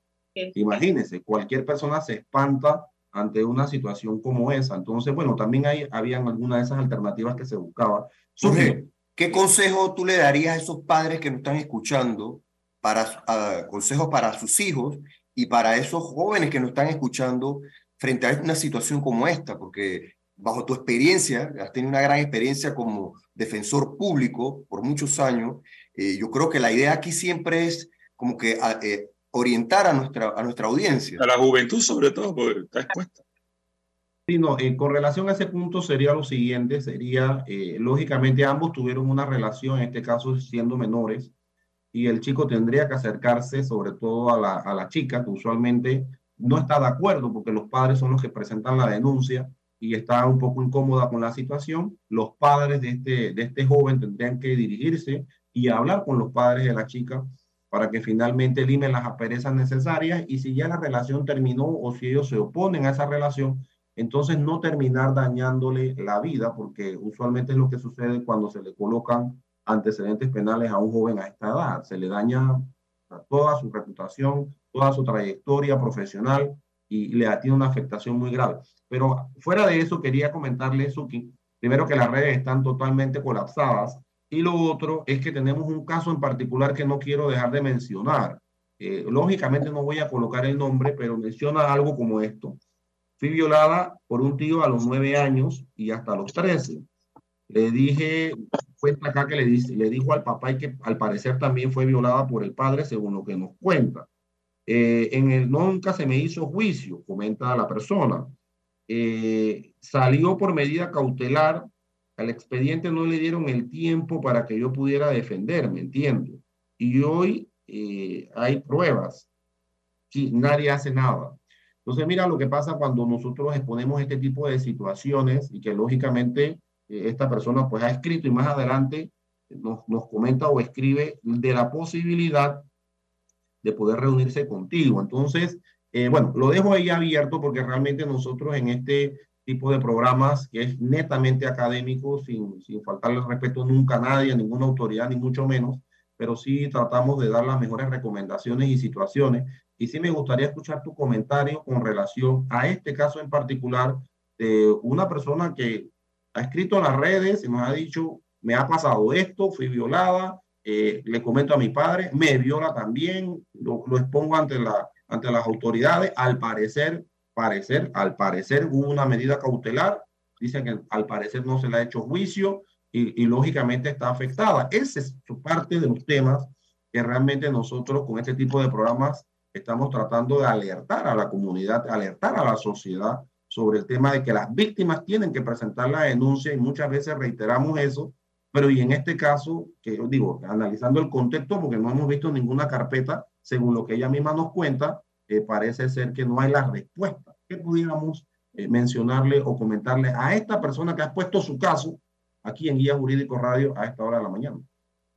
Imagínense, cualquier persona se espanta ante una situación como esa. Entonces, bueno, también hay, habían algunas de esas alternativas que se buscaba. Jorge, ¿qué consejo tú le darías a esos padres que nos están escuchando para consejos para sus hijos y para esos jóvenes que nos están escuchando frente a una situación como esta? Porque bajo tu experiencia, has tenido una gran experiencia como defensor público por muchos años, eh, yo creo que la idea aquí siempre es como que eh, orientar a nuestra, a nuestra audiencia. A la juventud sobre todo, porque está expuesta. Sí, no, eh, con relación a ese punto sería lo siguiente, sería, eh, lógicamente ambos tuvieron una relación, en este caso siendo menores, y el chico tendría que acercarse sobre todo a la, a la chica, que usualmente no está de acuerdo porque los padres son los que presentan la denuncia y está un poco incómoda con la situación. Los padres de este, de este joven tendrían que dirigirse y hablar con los padres de la chica para que finalmente limen las asperezas necesarias y si ya la relación terminó o si ellos se oponen a esa relación, entonces no terminar dañándole la vida, porque usualmente es lo que sucede cuando se le colocan antecedentes penales a un joven a esta edad. Se le daña toda su reputación, toda su trayectoria profesional y le tiene una afectación muy grave. Pero fuera de eso, quería comentarle, Suki, primero que las redes están totalmente colapsadas y lo otro es que tenemos un caso en particular que no quiero dejar de mencionar. Eh, lógicamente no voy a colocar el nombre, pero menciona algo como esto. Fui violada por un tío a los nueve años y hasta los trece. Le dije, cuenta acá que le, dice, le dijo al papá y que al parecer también fue violada por el padre, según lo que nos cuenta. Eh, en el nunca se me hizo juicio, comenta la persona. Eh, salió por medida cautelar al expediente no le dieron el tiempo para que yo pudiera defenderme, entiendo. Y hoy eh, hay pruebas. Sí, nadie hace nada. Entonces, mira lo que pasa cuando nosotros exponemos este tipo de situaciones y que lógicamente eh, esta persona pues ha escrito y más adelante nos, nos comenta o escribe de la posibilidad de poder reunirse contigo. Entonces, eh, bueno, lo dejo ahí abierto porque realmente nosotros en este tipo de programas que es netamente académico, sin, sin faltarle respeto nunca a nadie, a ninguna autoridad, ni mucho menos, pero sí tratamos de dar las mejores recomendaciones y situaciones. Y sí me gustaría escuchar tu comentario con relación a este caso en particular de una persona que ha escrito en las redes y nos ha dicho, me ha pasado esto, fui violada, eh, le comento a mi padre, me viola también, lo, expongo ante, la, ante las autoridades, al parecer, parecer, al parecer hubo una medida cautelar, dicen que al parecer no se le ha hecho juicio y, y lógicamente está afectada. Esa es parte de los temas que realmente nosotros con este tipo de programas estamos tratando de alertar a la comunidad, alertar a la sociedad sobre el tema de que las víctimas tienen que presentar la denuncia y muchas veces reiteramos eso, pero y en este caso, que yo digo, analizando el contexto, porque no hemos visto ninguna carpeta, según lo que ella misma nos cuenta, eh, parece ser que no hay la respuesta. ¿Qué pudiéramos eh, mencionarle o comentarle a esta persona que ha puesto su caso aquí en Guía Jurídico Radio a esta hora de la mañana?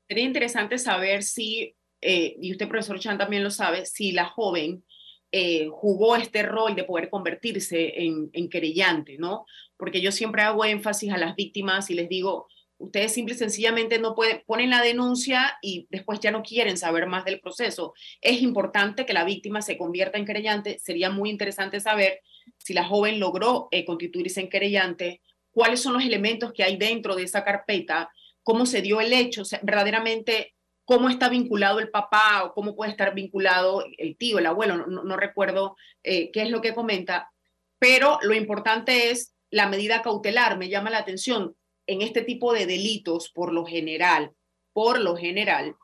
Sería interesante saber si, eh, y usted profesor Chan también lo sabe, si la joven eh, jugó este rol de poder convertirse en, en querellante, ¿no? Porque yo siempre hago énfasis a las víctimas y les digo, ustedes simple y sencillamente no pueden, ponen la denuncia y después ya no quieren saber más del proceso. Es importante que la víctima se convierta en querellante. Sería muy interesante saber si la joven logró eh, constituirse en querellante, cuáles son los elementos que hay dentro de esa carpeta, cómo se dio el hecho, verdaderamente cómo está vinculado el papá o cómo puede estar vinculado el tío, el abuelo, no, no recuerdo eh, qué es lo que comenta, pero lo importante es la medida cautelar, me llama la atención, en este tipo de delitos, por lo general, por lo general,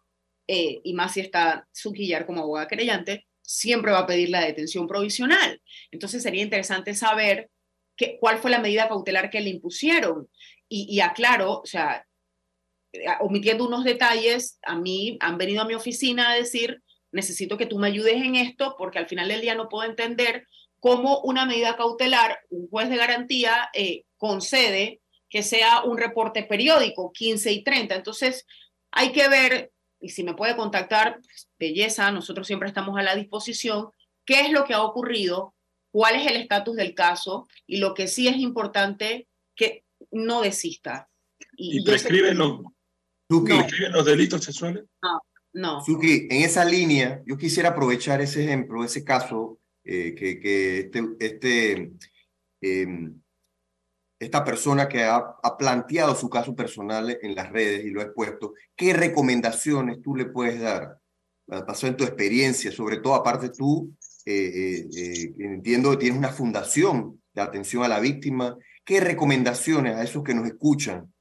eh, y más si está Suquillar como abogada creyente, siempre va a pedir la detención provisional. Entonces sería interesante saber que, cuál fue la medida cautelar que le impusieron. Y, y aclaro, o sea, eh, omitiendo unos detalles, a mí han venido a mi oficina a decir, necesito que tú me ayudes en esto, porque al final del día no puedo entender cómo una medida cautelar, un juez de garantía eh, concede que sea un reporte periódico, 15 y 30. Entonces, hay que ver, y si me puede contactar, pues, belleza, nosotros siempre estamos a la disposición, qué es lo que ha ocurrido, cuál es el estatus del caso, y lo que sí es importante, que no desista. ¿Y, y prescriben, los, Suki, prescriben los delitos sexuales? No, no. Suki, en esa línea, yo quisiera aprovechar ese ejemplo, ese caso eh, que, que este, este eh, esta persona que ha, planteado su caso personal en las redes y lo ha expuesto, ¿qué recomendaciones tú le puedes dar? Pasó en tu experiencia, sobre todo aparte tú, eh, eh, eh, entiendo que tienes una fundación de atención a la víctima, ¿qué recomendaciones a esos que nos escuchan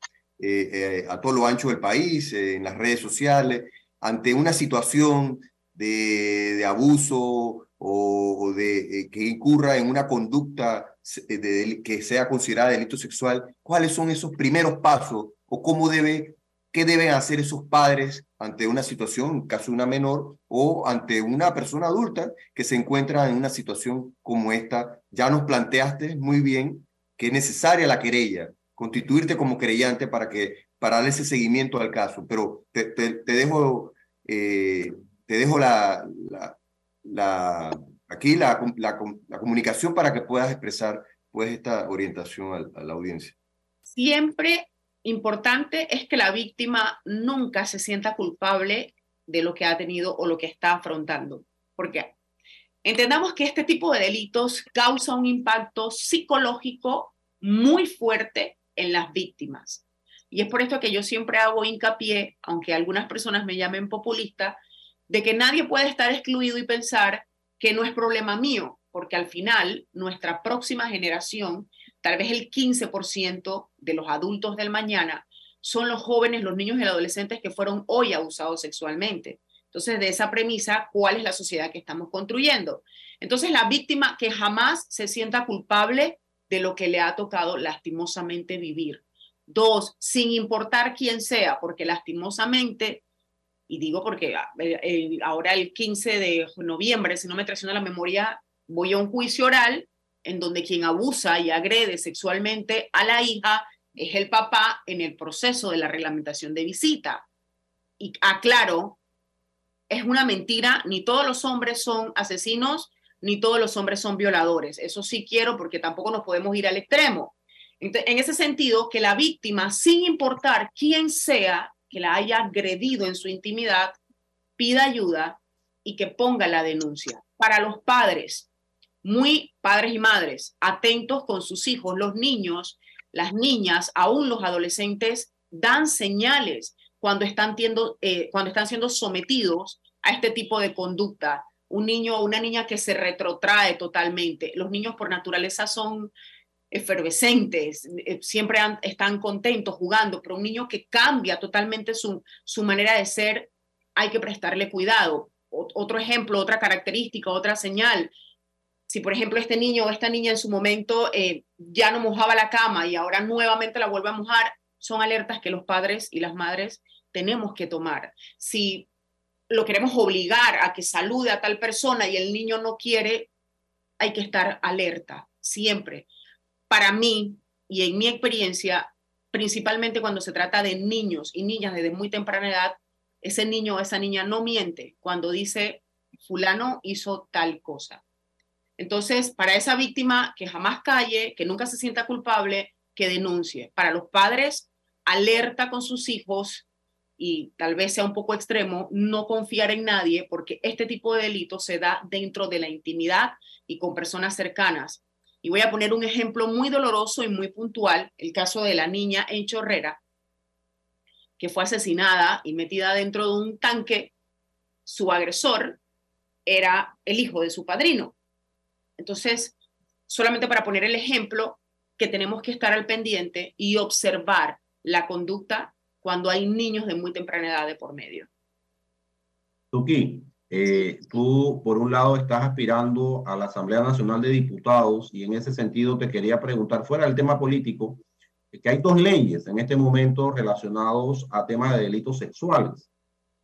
a todo lo ancho del país, en las redes sociales, ante una situación de abuso o, de que incurra en una conducta de, que sea considerada delito sexual, ¿cuáles son esos primeros pasos o cómo debe, qué deben hacer esos padres ante una situación, en caso de una menor, o ante una persona adulta que se encuentra en una situación como esta? Ya nos planteaste muy bien que es necesaria la querella, constituirte como querellante para que para ese seguimiento al caso, pero te, te, te dejo, eh, te dejo la, la, la aquí la, la, comunicación para que puedas expresar pues esta orientación a, a, la audiencia. Siempre importante es que la víctima nunca se sienta culpable de lo que ha tenido o lo que está afrontando, porque entendamos que este tipo de delitos causa un impacto psicológico muy fuerte en las víctimas. Y es por esto que yo siempre hago hincapié, aunque algunas personas me llamen populista, de que nadie puede estar excluido y pensar que no es problema mío, porque al final nuestra próxima generación, tal vez el 15% de los adultos del mañana, son los jóvenes, los niños y los adolescentes que fueron hoy abusados sexualmente. Entonces, de esa premisa, ¿cuál es la sociedad que estamos construyendo? Entonces, la víctima que jamás se sienta culpable de lo que le ha tocado lastimosamente vivir. Dos, sin importar quién sea, porque lastimosamente y digo porque ah, ahora el 15 de noviembre, si no me traiciona la memoria, voy a un juicio oral en donde quien abusa y agrede sexualmente a la hija es el papá en el proceso de la reglamentación de visita. Y aclaro, es una mentira, ni todos los hombres son asesinos, ni todos los hombres son violadores. Eso sí quiero porque tampoco nos podemos ir al extremo. En ese sentido, que la víctima, sin importar quién sea, que la haya agredido en su intimidad pida ayuda y que ponga la denuncia. Para los padres, muy padres y madres, atentos con sus hijos, los niños, las niñas, aún los adolescentes dan señales cuando están, eh, cuando están siendo sometidos a este tipo de conducta. Un niño o una niña que se retrotrae totalmente. Los niños por naturaleza son efervescentes, eh, siempre están contentos jugando, pero un niño que cambia totalmente su, su manera de ser, hay que prestarle cuidado. otro ejemplo, otra característica, otra señal. Si, por ejemplo, este niño o esta niña en su momento eh, ya no mojaba la cama y ahora nuevamente la vuelve a mojar, son alertas que los padres y las madres tenemos que tomar. Si lo queremos obligar a que salude a tal persona y el niño no quiere, hay que estar alerta siempre para mí y en mi experiencia, principalmente cuando se trata de niños y niñas desde muy temprana edad, ese niño o esa niña no miente cuando dice fulano hizo tal cosa. Entonces, para esa víctima que jamás calle, que nunca se sienta culpable, que denuncie. Para los padres, alerta con sus hijos y tal vez sea un poco extremo, no confiar en nadie porque este tipo de delito se da dentro de la intimidad y con personas cercanas. Y voy a poner un ejemplo muy doloroso y muy puntual, el caso de la niña en Chorrera, que fue asesinada y metida dentro de un tanque. Su agresor era el hijo de su padrino. Entonces, solamente para poner el ejemplo, que tenemos que estar al pendiente y observar la conducta cuando hay niños de muy temprana edad de por medio. Tuki, eh, tú, por un lado, estás aspirando a la Asamblea Nacional de Diputados y en ese sentido te quería preguntar, fuera del tema político, que hay dos leyes en este momento relacionados a temas de delitos sexuales.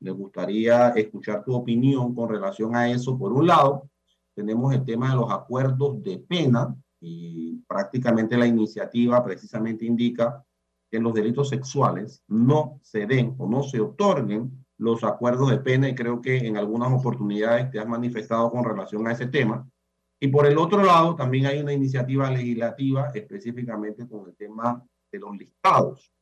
Me gustaría escuchar tu opinión con relación a eso. Por un lado, tenemos el tema de los acuerdos de pena y prácticamente la iniciativa precisamente indica que los delitos sexuales no se den o no se otorguen los acuerdos de pena y creo que en algunas oportunidades te has manifestado con relación a ese tema. Y por el otro lado, también hay una iniciativa legislativa específicamente con el tema de los listados,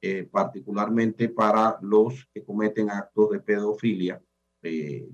eh, particularmente para los que cometen actos de pedofilia eh,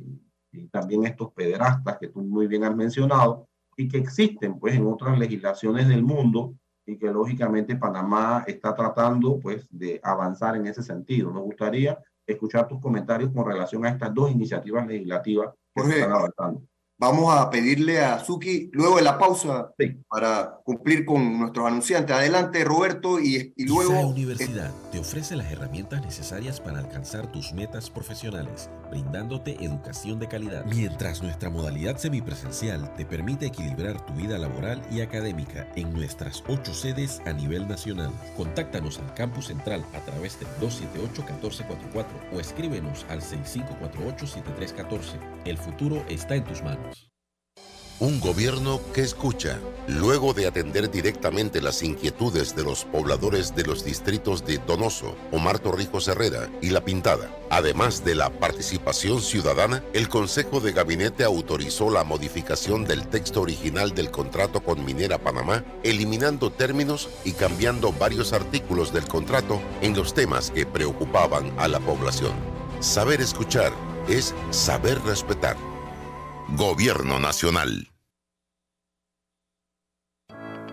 y también estos pederastas que tú muy bien has mencionado y que existen pues en otras legislaciones del mundo y que lógicamente Panamá está tratando pues de avanzar en ese sentido. Nos gustaría escuchar tus comentarios con relación a estas dos iniciativas legislativas que están avanzando. Vamos a pedirle a Suki, luego de la pausa, para cumplir con nuestros anunciantes. Adelante, Roberto, y, y luego... La universidad te ofrece las herramientas necesarias para alcanzar tus metas profesionales, brindándote educación de calidad. Mientras nuestra modalidad semipresencial te permite equilibrar tu vida laboral y académica en nuestras ocho sedes a nivel nacional. Contáctanos al campus central a través del 278-1444 o escríbenos al 6548-7314. El futuro está en tus manos. Un gobierno que escucha, luego de atender directamente las inquietudes de los pobladores de los distritos de Donoso, Omar Torrijos Herrera y La Pintada. Además de la participación ciudadana, el Consejo de Gabinete autorizó la modificación del texto original del contrato con Minera Panamá, eliminando términos y cambiando varios artículos del contrato en los temas que preocupaban a la población. Saber escuchar es saber respetar. Gobierno Nacional.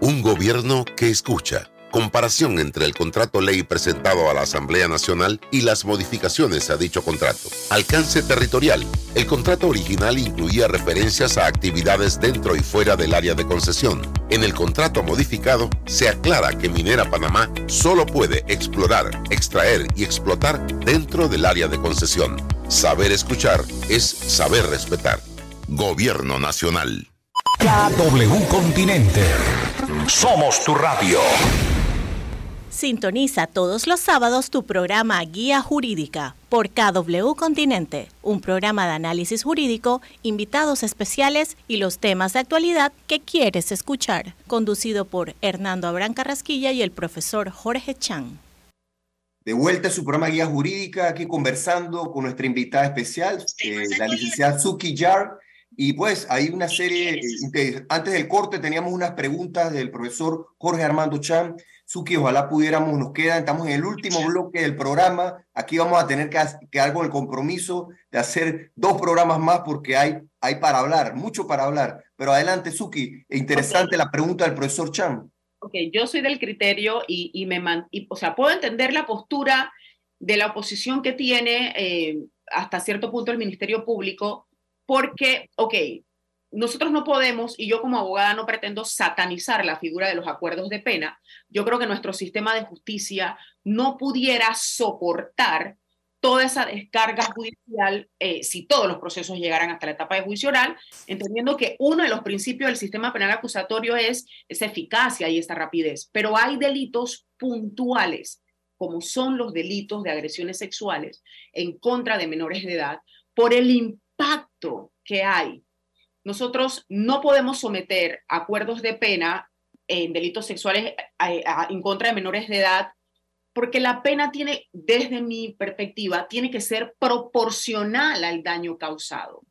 Un gobierno que escucha. Comparación entre el contrato ley presentado a la Asamblea Nacional y las modificaciones a dicho contrato. Alcance territorial. El contrato original incluía referencias a actividades dentro y fuera del área de concesión. En el contrato modificado se aclara que Minera Panamá solo puede explorar, extraer y explotar dentro del área de concesión. Saber escuchar es saber respetar. Gobierno Nacional. KW Continente. Somos tu radio. Sintoniza todos los sábados tu programa Guía Jurídica por KW Continente, un programa de análisis jurídico, invitados especiales y los temas de actualidad que quieres escuchar, conducido por Hernando Abrán Carrasquilla y el profesor Jorge Chan. De vuelta a su programa Guía Jurídica, aquí conversando con nuestra invitada especial, eh, la licenciada Suki Jar, y pues hay una serie, eh, antes del corte teníamos unas preguntas del profesor Jorge Armando Chan. Suki, ojalá pudiéramos, nos quedan, estamos en el último bloque del programa. Aquí vamos a tener que quedar con el compromiso de hacer dos programas más porque hay, hay para hablar, mucho para hablar. Pero adelante, Suki, interesante la pregunta del profesor Chan. Ok, yo soy del criterio y, y me man, y, o sea, puedo entender la postura de la oposición que tiene eh, hasta cierto punto el Ministerio Público, porque, ok, nosotros no podemos, y yo como abogada no pretendo satanizar la figura de los acuerdos de pena, yo creo que nuestro sistema de justicia no pudiera soportar toda esa descarga judicial eh, si todos los procesos llegaran hasta la etapa de juicio oral, entendiendo que uno de los principios del sistema penal acusatorio es esa eficacia y esa rapidez, pero hay delitos puntuales, como son los delitos de agresiones sexuales en contra de menores de edad, por el impacto que hay nosotros no podemos someter acuerdos de pena en delitos sexuales en contra de menores de edad porque la pena tiene, desde mi perspectiva, tiene que ser proporcional al daño causado.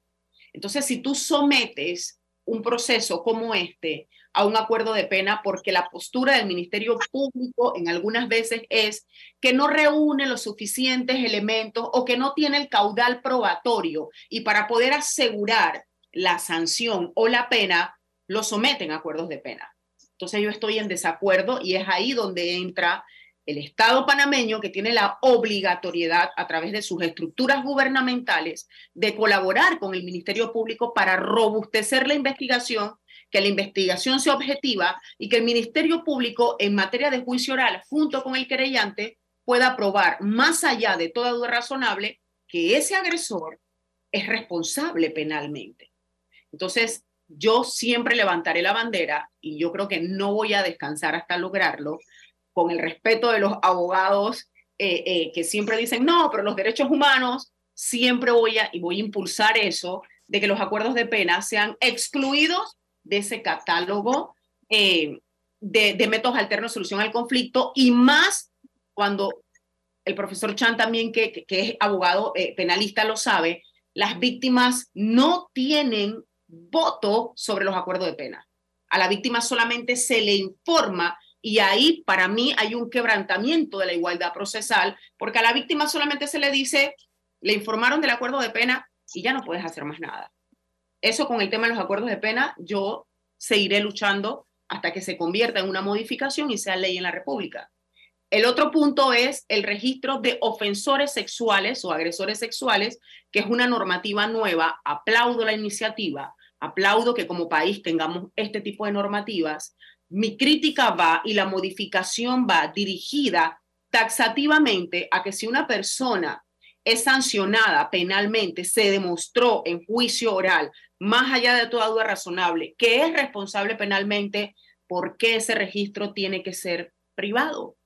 Entonces, si tú sometes un proceso como este a un acuerdo de pena, porque la postura del Ministerio Público en algunas veces es que no reúne los suficientes elementos o que no tiene el caudal probatorio y para poder asegurar la sanción o la pena, lo someten a acuerdos de pena. Entonces yo estoy en desacuerdo y es ahí donde entra el Estado panameño que tiene la obligatoriedad a través de sus estructuras gubernamentales de colaborar con el Ministerio Público para robustecer la investigación, que la investigación sea objetiva y que el Ministerio Público en materia de juicio oral junto con el querellante pueda probar más allá de toda duda razonable que ese agresor es responsable penalmente. Entonces, yo siempre levantaré la bandera y yo creo que no voy a descansar hasta lograrlo, con el respeto de los abogados eh, eh, que siempre dicen, no, pero los derechos humanos, siempre voy a, y voy a impulsar eso, de que los acuerdos de pena sean excluidos de ese catálogo eh, de, métodos alternos de solución al conflicto y más cuando el profesor Chan también, que, que es abogado penalista, lo sabe, las víctimas no tienen voto sobre los acuerdos de pena. A la víctima solamente se le informa y ahí para mí hay un quebrantamiento de la igualdad procesal, porque a la víctima solamente se le dice, le informaron del acuerdo de pena y ya no puedes hacer más nada. Eso con el tema de los acuerdos de pena, yo seguiré luchando hasta que se convierta en una modificación y sea ley en la República. El otro punto es el registro de ofensores sexuales o agresores sexuales, que es una normativa nueva. Aplaudo la iniciativa, aplaudo que como país tengamos este tipo de normativas. Mi crítica va y la modificación va dirigida taxativamente a que si una persona es sancionada penalmente, se demostró en juicio oral, más allá de toda duda razonable, que es responsable penalmente, ¿por qué ese registro tiene que ser privado?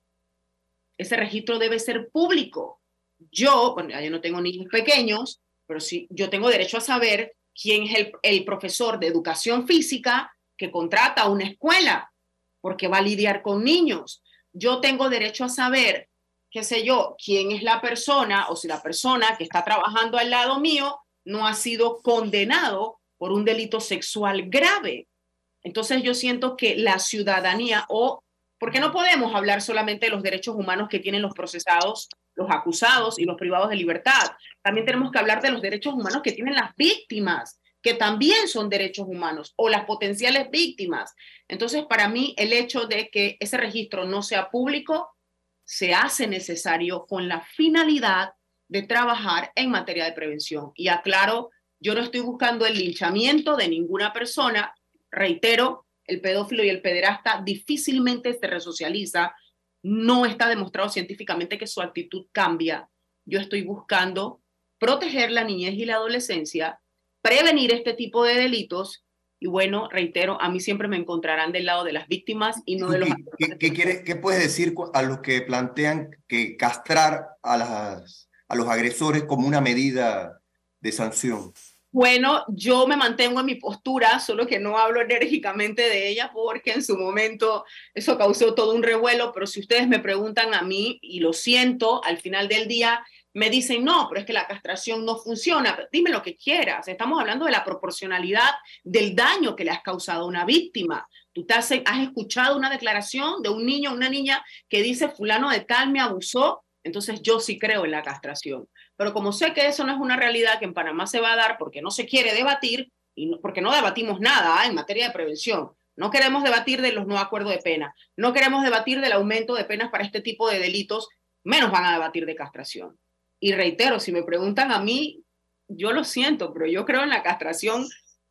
Ese registro debe ser público. Yo, bueno, yo no tengo niños pequeños, pero sí, yo tengo derecho a saber quién es el, profesor de educación física que contrata una escuela porque va a lidiar con niños. Yo tengo derecho a saber, qué sé yo, quién es la persona o si la persona que está trabajando al lado mío no ha sido condenado por un delito sexual grave. Entonces yo siento que la ciudadanía o porque no podemos hablar solamente de los derechos humanos que tienen los procesados, los acusados y los privados de libertad. También tenemos que hablar de los derechos humanos que tienen las víctimas, que también son derechos humanos, o las potenciales víctimas. Entonces, para mí, el hecho de que ese registro no sea público se hace necesario con la finalidad de trabajar en materia de prevención. Y aclaro, yo no estoy buscando el linchamiento de ninguna persona, reitero, el pedófilo y el pederasta difícilmente se resocializa. No está demostrado científicamente que su actitud cambia. Yo estoy buscando proteger la niñez y la adolescencia, prevenir este tipo de delitos y bueno, reitero, a mí siempre me encontrarán del lado de las víctimas y no de los... ¿Qué, qué, quiere, qué puedes decir a los que plantean que castrar a, las, a los agresores como una medida sanción? Bueno, yo me mantengo en mi postura, solo que no hablo enérgicamente de ella porque en su momento eso causó todo un revuelo, pero si ustedes me preguntan a mí, y lo siento, al final del día me dicen, no, pero es que la castración no funciona, dime lo que quieras, estamos hablando de la proporcionalidad del daño que le has causado a una víctima. Tú te has, has escuchado una declaración de un niño o una niña que dice, fulano de tal me abusó, entonces yo sí creo en la castración. Pero como sé que eso no es una realidad que en Panamá se va a dar porque no se quiere debatir y porque no debatimos nada ¿ah? en materia de prevención, No queremos debatir de los no acuerdos de pena. No queremos debatir del aumento de penas para este tipo de delitos. Menos van a debatir de castración. Y reitero, si me preguntan a mí, yo lo siento, pero yo creo en la castración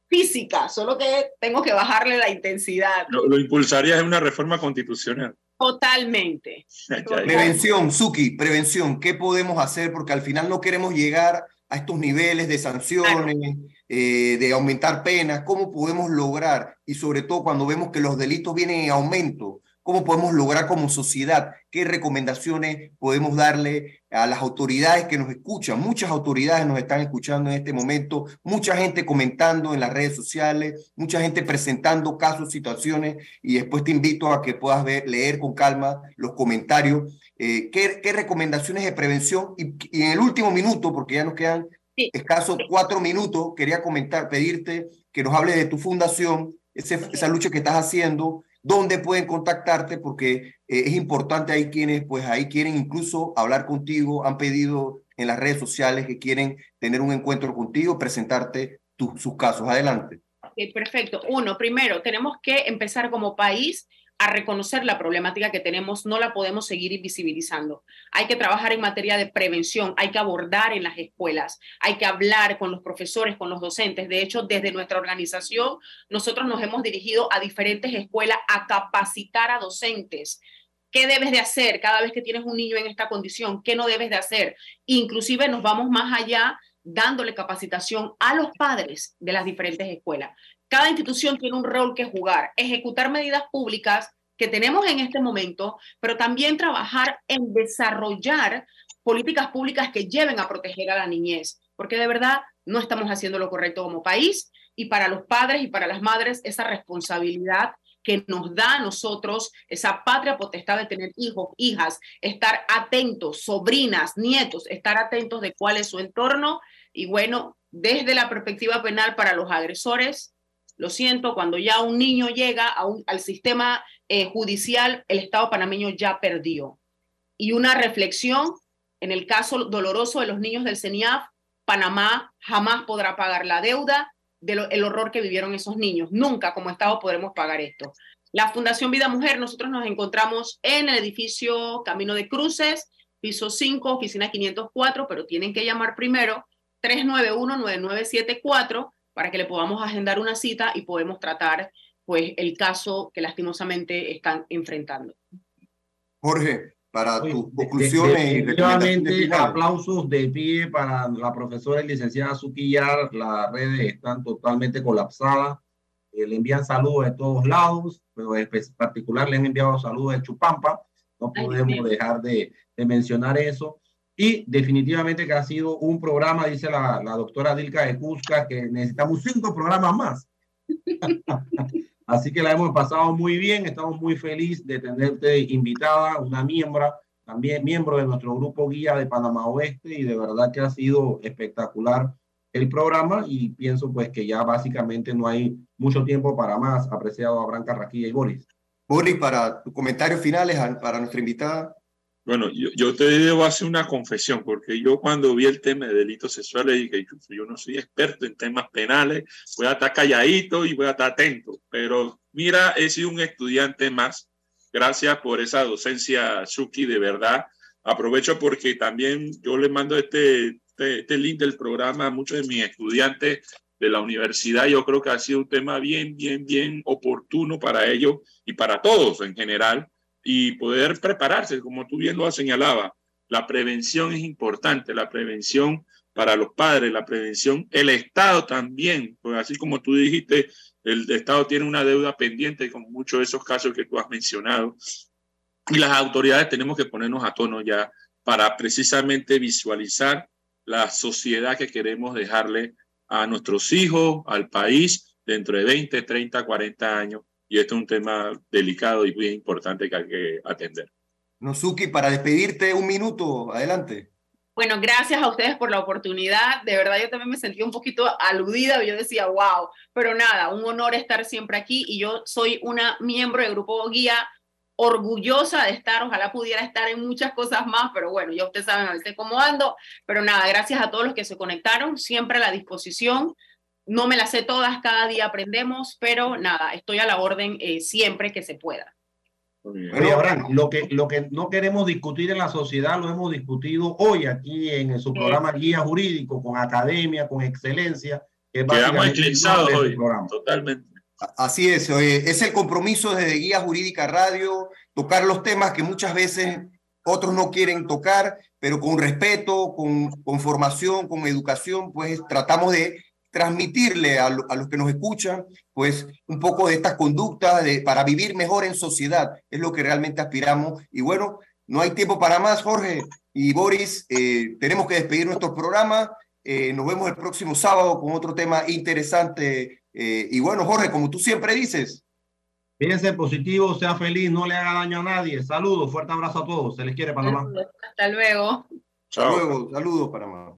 física, solo que tengo que bajarle la intensidad. Lo, lo impulsaría en una reforma constitucional. Totalmente. Prevención, Suki, prevención. ¿Qué podemos hacer? Porque al final no queremos llegar a estos niveles de sanciones, eh, de aumentar penas. ¿Cómo podemos lograr? Y sobre todo cuando vemos que los delitos vienen en aumento, ¿Cómo podemos lograr como sociedad? ¿Qué recomendaciones podemos darle a las autoridades que nos escuchan? Muchas autoridades nos están escuchando en este momento, mucha gente comentando en las redes sociales, mucha gente presentando casos, situaciones, y después te invito a que puedas ver, leer con calma los comentarios. Eh, ¿qué, ¿qué, recomendaciones de prevención? Y, y, en el último minuto, porque ya nos quedan sí. escasos cuatro minutos, quería comentar, pedirte que nos hables de tu fundación, ese, esa lucha que estás haciendo dónde pueden contactarte, porque eh, es importante, hay quienes pues ahí quieren incluso hablar contigo, han pedido en las redes sociales que quieren tener un encuentro contigo, presentarte tu, sus casos. Adelante. Perfecto. Uno, primero, tenemos que empezar como país a reconocer la problemática que tenemos, no la podemos seguir invisibilizando. Hay que trabajar en materia de prevención, hay que abordar en las escuelas, hay que hablar con los profesores, con los docentes. De hecho, desde nuestra organización, nosotros nos hemos dirigido a diferentes escuelas a capacitar a docentes. ¿Qué debes de hacer cada vez que tienes un niño en esta condición? ¿Qué no debes de hacer? Inclusive nos vamos más allá dándole capacitación a los padres de las diferentes escuelas. Cada institución tiene un rol que jugar, ejecutar medidas públicas que tenemos en este momento, pero también trabajar en desarrollar políticas públicas que lleven a proteger a la niñez, porque de verdad no estamos haciendo lo correcto como país y para los padres y para las madres esa responsabilidad que nos da a nosotros esa patria potestad de tener hijos, hijas, estar atentos, sobrinas, nietos, estar atentos de cuál es su entorno y bueno, desde la perspectiva penal para los agresores, lo siento, cuando ya un niño llega al sistema eh, judicial, el Estado panameño ya perdió. Y una reflexión, en el caso doloroso de los niños del CENIAF, Panamá jamás podrá pagar la deuda del horror que vivieron esos niños. Nunca como Estado podremos pagar esto. La Fundación Vida Mujer, nosotros nos encontramos en el edificio Camino de Cruces, piso 5, oficina 504, pero tienen que llamar primero 391-9974 para que le podamos agendar una cita y podemos tratar pues el caso que lastimosamente están enfrentando. Jorge, para tus conclusiones. Definitivamente, aplausos de pie para la profesora y licenciada Suquillar. Las redes están totalmente colapsadas. Eh, le envían saludos de todos lados, pero en particular le han enviado saludos de Chupampa. No podemos Ay, dejar de, de mencionar eso. Y definitivamente que ha sido un programa, dice la, la doctora Dilka de Cusca, que necesitamos cinco programas más. Así que la hemos pasado muy bien, estamos muy felices de tenerte invitada, una miembro, también miembro de nuestro grupo guía de Panamá Oeste y de verdad que ha sido espectacular el programa y pienso pues que ya básicamente no hay mucho tiempo para más, apreciado Abraham Carraquilla y Boris. Boris, para tus comentarios finales para nuestra invitada. Bueno, yo, yo, te debo hacer una confesión, porque yo cuando vi el tema de delitos sexuales dije, yo no soy experto en temas penales, voy a estar calladito y voy a estar atento, pero mira, he sido un estudiante más. Gracias por esa docencia, Suki, de verdad. Aprovecho porque también yo le mando este, este, este link del programa a muchos de mis estudiantes de la universidad. Yo creo que ha sido un tema bien, bien, bien oportuno para ellos y para todos en general y poder prepararse, como tú bien lo has señalado. La prevención es importante, la prevención para los padres, la prevención, el Estado también, pues así como tú dijiste, el Estado tiene una deuda pendiente con muchos de esos casos que tú has mencionado. Y las autoridades tenemos que ponernos a tono ya para precisamente visualizar la sociedad que queremos dejarle a nuestros hijos, al país, dentro de 20, 30, 40 años y este es un tema delicado y muy importante que hay que atender. Nozuki, para despedirte, un minuto, adelante. Bueno, gracias a ustedes por la oportunidad. De verdad, yo también me sentí un poquito aludida. Yo decía, wow, pero nada, un honor estar siempre aquí y yo soy una miembro del Grupo Guía, orgullosa de estar. Ojalá pudiera estar en muchas cosas más, pero bueno, ya ustedes saben a veces cómo ando. Pero nada, gracias a todos los que se conectaron, siempre a la disposición no me las sé todas, cada día aprendemos, pero nada, estoy a la orden eh, siempre que se pueda. Oye, Abraham, lo que, lo que no queremos discutir en la sociedad lo hemos discutido hoy aquí en su programa Guía Jurídico, con academia, con excelencia. Que Quedamos eclipsados hoy, totalmente. Así es, es el compromiso desde Guía Jurídica Radio, tocar los temas que muchas veces otros no quieren tocar, pero con respeto, con, con formación, con educación, pues tratamos de transmitirle a, los que nos escuchan, pues un poco de estas conductas de, para vivir mejor en sociedad. Es lo que realmente aspiramos. Y bueno, no hay tiempo para más, Jorge y Boris. Eh, tenemos que despedir nuestro programa. Eh, nos vemos el próximo sábado con otro tema interesante. Eh, y bueno, Jorge, como tú siempre dices. Fíjense positivo, sea feliz, no le haga daño a nadie. Saludos, fuerte abrazo a todos. Se les quiere, Panamá. Hasta luego. Hasta luego, saludos, Panamá.